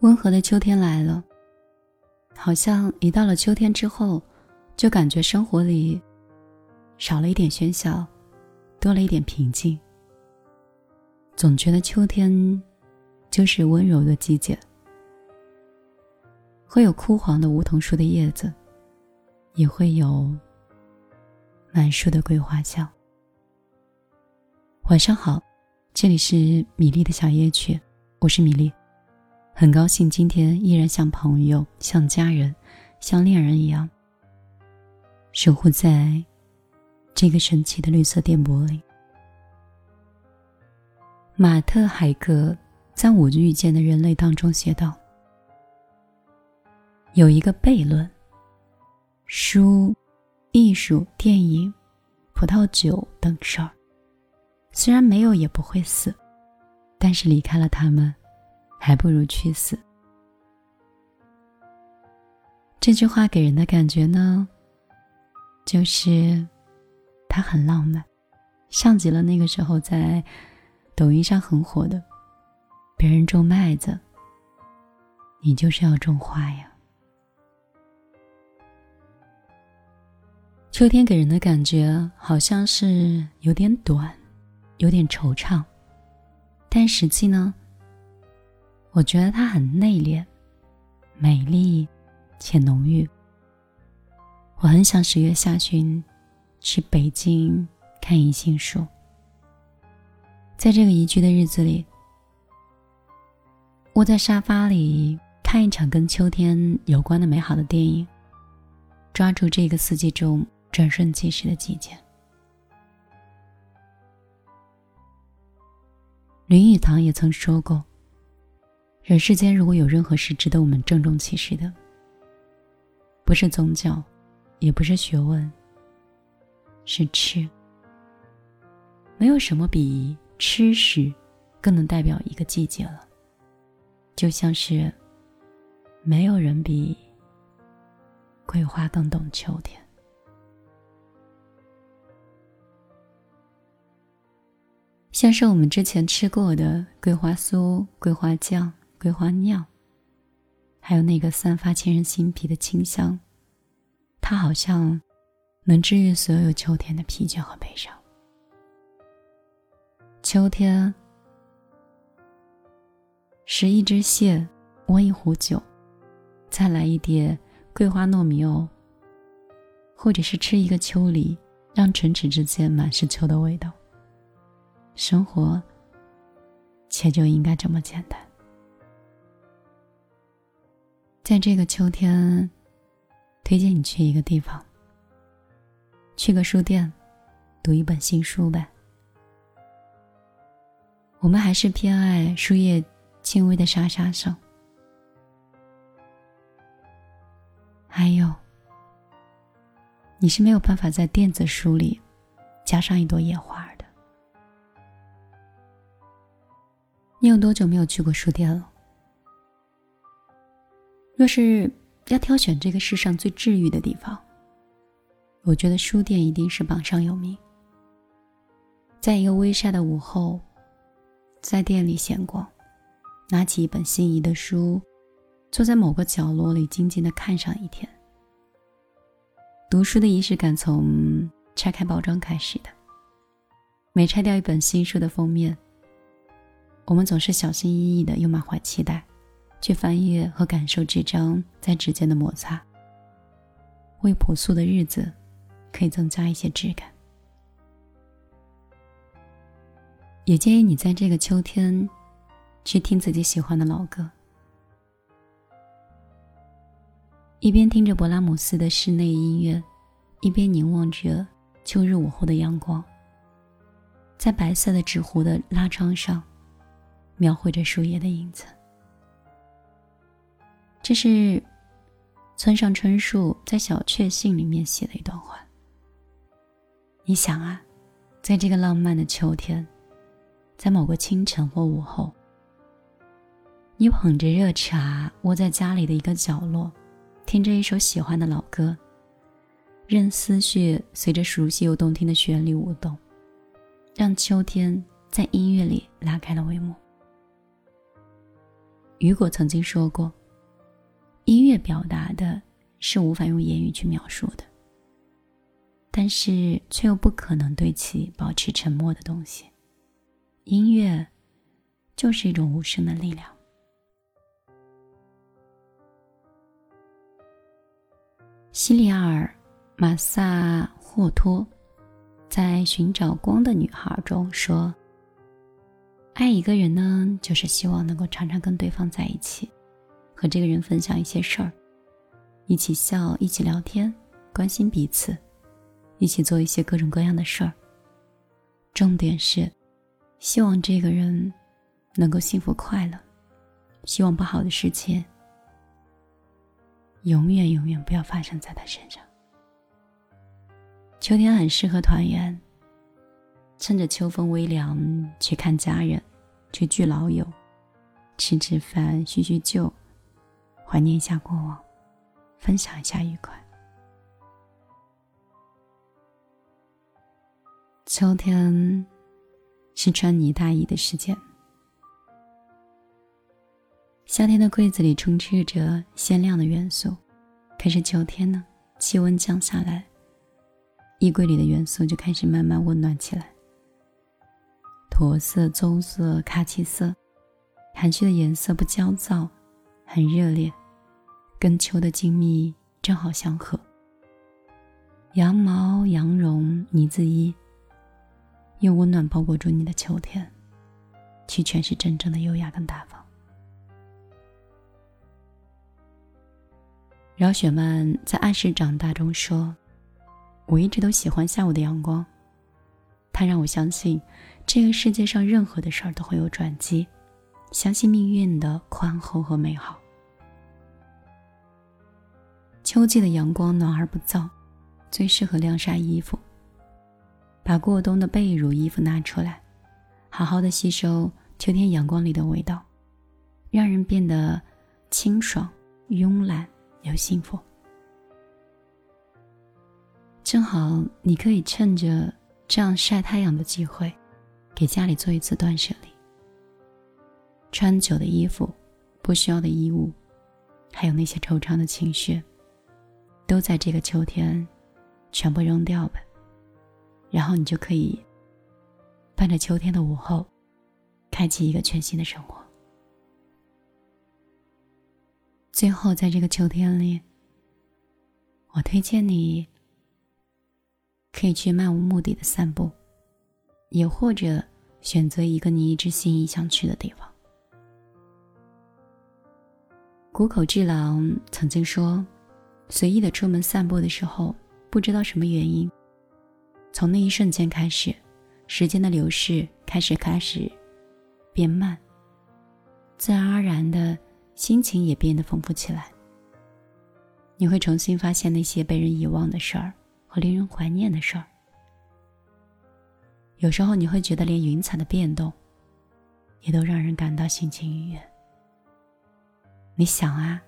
温和的秋天来了，好像一到了秋天之后，就感觉生活里少了一点喧嚣，多了一点平静。总觉得秋天就是温柔的季节，会有枯黄的梧桐树的叶子，也会有满树的桂花香。晚上好，这里是米粒的小夜曲，我是米粒。很高兴今天依然像朋友、像家人、像恋人一样，守护在这个神奇的绿色电波里。马特海格在《我遇见的人类》当中写道：“有一个悖论，书、艺术、电影、葡萄酒等事儿，虽然没有也不会死，但是离开了他们。”还不如去死。这句话给人的感觉呢，就是它很浪漫，像极了那个时候在抖音上很火的“别人种麦子，你就是要种花呀”。秋天给人的感觉好像是有点短，有点惆怅，但实际呢？我觉得它很内敛、美丽且浓郁。我很想十月下旬去北京看银杏树，在这个宜居的日子里，窝在沙发里看一场跟秋天有关的美好的电影，抓住这个四季中转瞬即逝的季节。林语堂也曾说过。人世间如果有任何事值得我们郑重其事的，不是宗教，也不是学问，是吃。没有什么比吃食更能代表一个季节了。就像是，没有人比桂花更懂秋天。像是我们之前吃过的桂花酥、桂花酱。桂花酿，还有那个散发沁人心脾的清香，它好像能治愈所有秋天的疲倦和悲伤。秋天，拾一只蟹，温一壶酒，再来一碟桂花糯米藕，或者是吃一个秋梨，让唇齿之间满是秋的味道。生活，且就应该这么简单。在这个秋天，推荐你去一个地方，去个书店，读一本新书呗。我们还是偏爱书页轻微的沙沙声，还有，你是没有办法在电子书里加上一朵野花的。你有多久没有去过书店了？若是要挑选这个世上最治愈的地方，我觉得书店一定是榜上有名。在一个微晒的午后，在店里闲逛，拿起一本心仪的书，坐在某个角落里静静的看上一天。读书的仪式感从拆开包装开始的。每拆掉一本新书的封面，我们总是小心翼翼的，又满怀期待。去翻阅和感受纸张在指尖的摩擦，为朴素的日子可以增加一些质感。也建议你在这个秋天，去听自己喜欢的老歌，一边听着勃拉姆斯的室内音乐，一边凝望着秋日午后的阳光，在白色的纸糊的拉窗上，描绘着树叶的影子。这是村上春树在《小确幸》里面写的一段话。你想啊，在这个浪漫的秋天，在某个清晨或午后，你捧着热茶，窝在家里的一个角落，听着一首喜欢的老歌，任思绪随着熟悉又动听的旋律舞动，让秋天在音乐里拉开了帷幕。雨果曾经说过：“音乐表达的是无法用言语去描述的，但是却又不可能对其保持沉默的东西。音乐就是一种无声的力量。”西里尔·马萨霍托在《寻找光的女孩》中说。爱一个人呢，就是希望能够常常跟对方在一起，和这个人分享一些事儿，一起笑，一起聊天，关心彼此，一起做一些各种各样的事儿。重点是，希望这个人能够幸福快乐，希望不好的事情永远永远不要发生在他身上。秋天很适合团圆，趁着秋风微凉去看家人。去聚老友，吃吃饭，叙叙旧，怀念一下过往，分享一下愉快。秋天是穿呢大衣的时间，夏天的柜子里充斥着鲜亮的元素，可是秋天呢，气温降下来，衣柜里的元素就开始慢慢温暖起来。驼色、棕色、卡其色，含蓄的颜色不焦躁，很热烈，跟秋的静谧正好相合。羊毛、羊绒、呢子衣，用温暖包裹住你的秋天，去诠释真正的优雅跟大方。饶雪漫在《按时长大》中说：“我一直都喜欢下午的阳光，它让我相信。”这个世界上任何的事儿都会有转机，相信命运的宽厚和美好。秋季的阳光暖而不燥，最适合晾晒衣服。把过冬的被褥、衣服拿出来，好好的吸收秋天阳光里的味道，让人变得清爽、慵懒又幸福。正好你可以趁着这样晒太阳的机会。给家里做一次断舍离，穿久的衣服、不需要的衣物，还有那些惆怅的情绪，都在这个秋天全部扔掉吧。然后你就可以伴着秋天的午后，开启一个全新的生活。最后，在这个秋天里，我推荐你可以去漫无目的的散步。也或者选择一个你一直心仪想去的地方。谷口治郎曾经说：“随意的出门散步的时候，不知道什么原因，从那一瞬间开始，时间的流逝开始开始变慢，自然而然的心情也变得丰富起来。你会重新发现那些被人遗忘的事儿和令人怀念的事儿。”有时候你会觉得，连云彩的变动，也都让人感到心情愉悦。你想啊，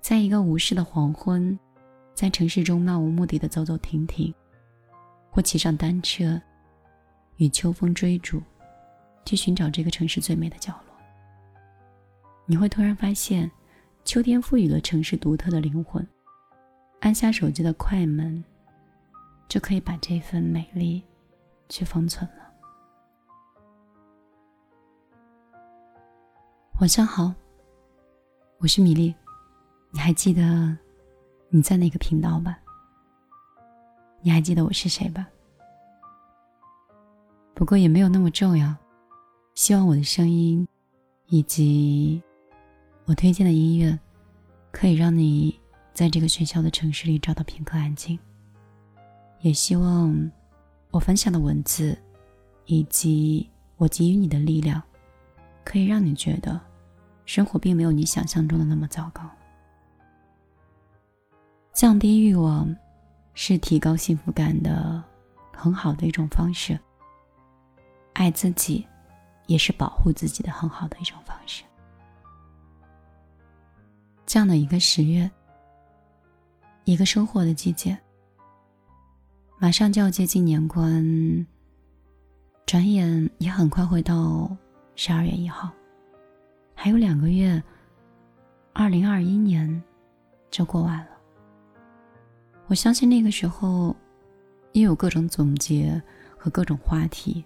在一个无事的黄昏，在城市中漫无目的的走走停停，或骑上单车，与秋风追逐，去寻找这个城市最美的角落，你会突然发现，秋天赋予了城市独特的灵魂。按下手机的快门，就可以把这份美丽。去封存了。晚上好，我是米粒，你还记得你在哪个频道吧？你还记得我是谁吧？不过也没有那么重要。希望我的声音以及我推荐的音乐，可以让你在这个喧嚣的城市里找到片刻安静。也希望。我分享的文字，以及我给予你的力量，可以让你觉得，生活并没有你想象中的那么糟糕。降低欲望，是提高幸福感的很好的一种方式。爱自己，也是保护自己的很好的一种方式。这样的一个十月，一个收获的季节。马上就要接近年关，转眼也很快会到十二月一号，还有两个月，二零二一年就过完了。我相信那个时候，也有各种总结和各种话题。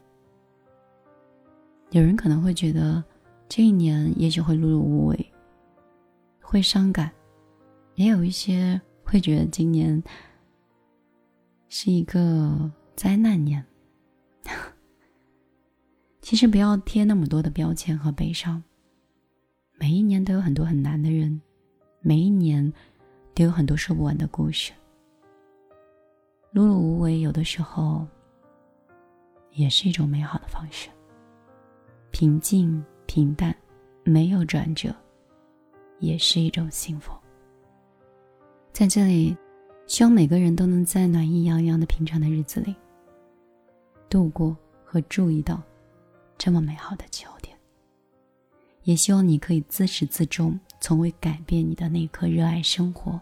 有人可能会觉得，这一年也许会碌碌无为，会伤感；也有一些会觉得今年是一个灾难年。其实不要贴那么多的标签和悲伤。都有很多很难的人，每一年都有很多说不完的故事。碌碌无为，有的时候也是一种美好的方式。平静平淡，没有转折，也是一种幸福。在这里，希望每个人都能在暖意洋洋的平常的日子里，度过和注意到这么美好的秋天。也希望你可以自始至终从未改变你的那颗热爱生活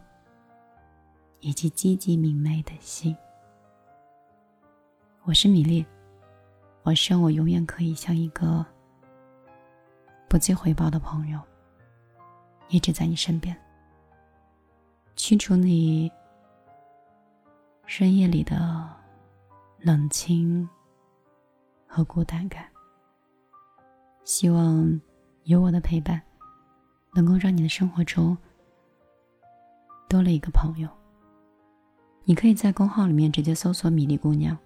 以及积极明媚的心。我是米粒，我希望我永远可以像一个不计回报的朋友，一直在你身边，驱除你深夜里的冷清和孤单感。希望。有我的陪伴，能够让你的生活中多了一个朋友。你可以在公号里面直接搜索“米粒姑娘”，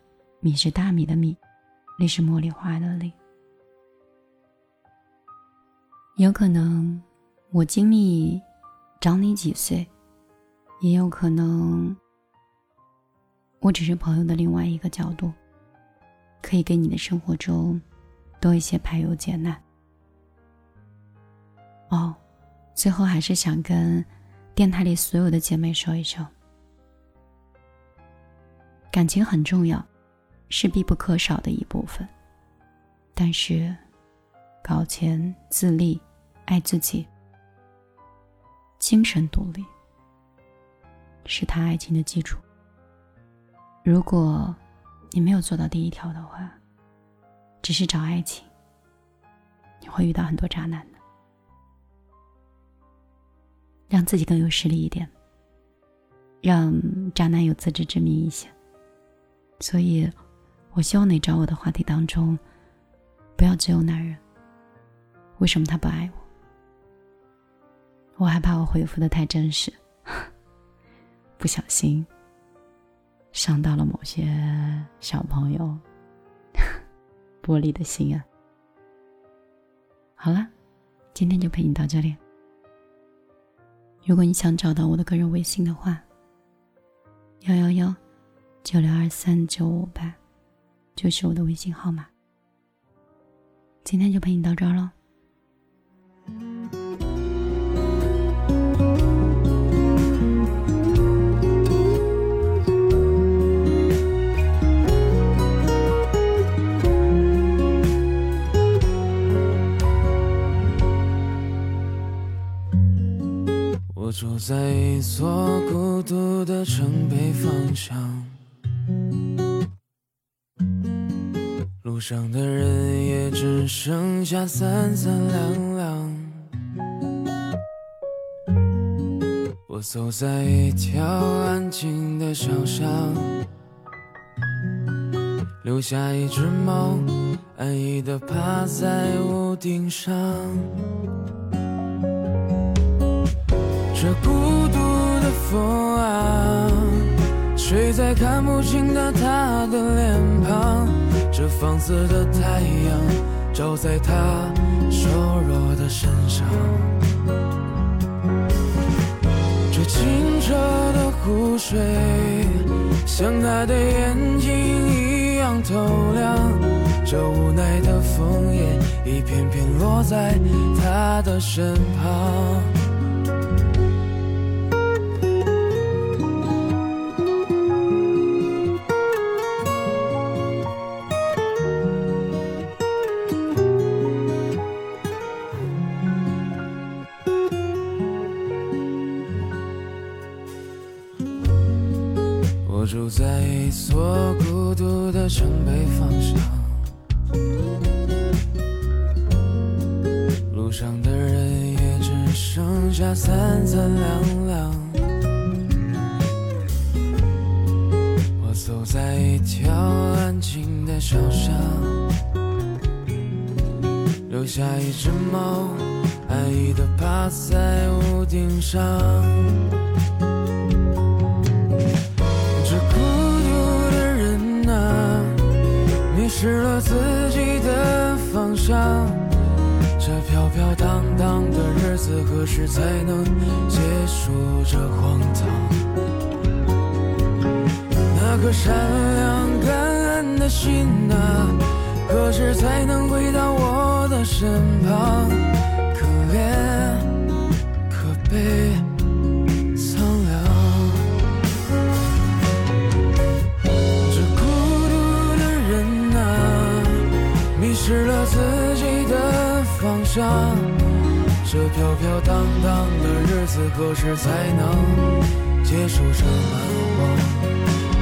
米是大米的米，粒是茉莉花的粒。有可能我经历长你几岁，也有可能我只是朋友的另外一个角度，可以给你的生活中多一些排忧解难。哦，最后还是想跟电台里所有的姐妹说一声：感情很重要，是必不可少的一部分。但是，搞钱、自立、爱自己、精神独立，是他爱情的基础。如果你没有做到第一条的话，只是找爱情，你会遇到很多渣男。让自己更有实力一点，让渣男有自知之明一些。所以，我希望你找我的话题当中，不要只有男人。为什么他不爱我？我害怕我回复的太真实，不小心伤到了某些小朋友 玻璃的心啊。好了，今天就陪你到这里。如果你想找到我的个人微信的话，幺幺幺九六二三九五八，就是我的微信号码。今天就陪你到这儿了。住在一座孤独的城北方向，路上的人也只剩下三三两两。我走在一条安静的小巷，留下一只猫，安逸地趴在屋顶上。这孤独的风啊，吹在看不清的他的脸庞。这放肆的太阳，照在他瘦弱的身上。这清澈的湖水，像他的眼睛一样透亮。这无奈的枫叶，一片片落在他的身旁。一条安静的小巷，留下一只猫，安逸地趴在屋顶上。这孤独的人啊，迷失了自己的方向。这飘飘荡荡的日子，何时才能结束这荒唐？那颗善良感恩的心啊，何时才能回到我的身旁？可怜，可悲，苍凉。这孤独的人啊，迷失了自己的方向。这飘飘荡荡的日子，何时才能结束这蛮荒？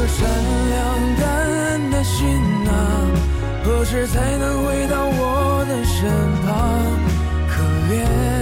这善良感恩的心啊，何时才能回到我的身旁？可怜。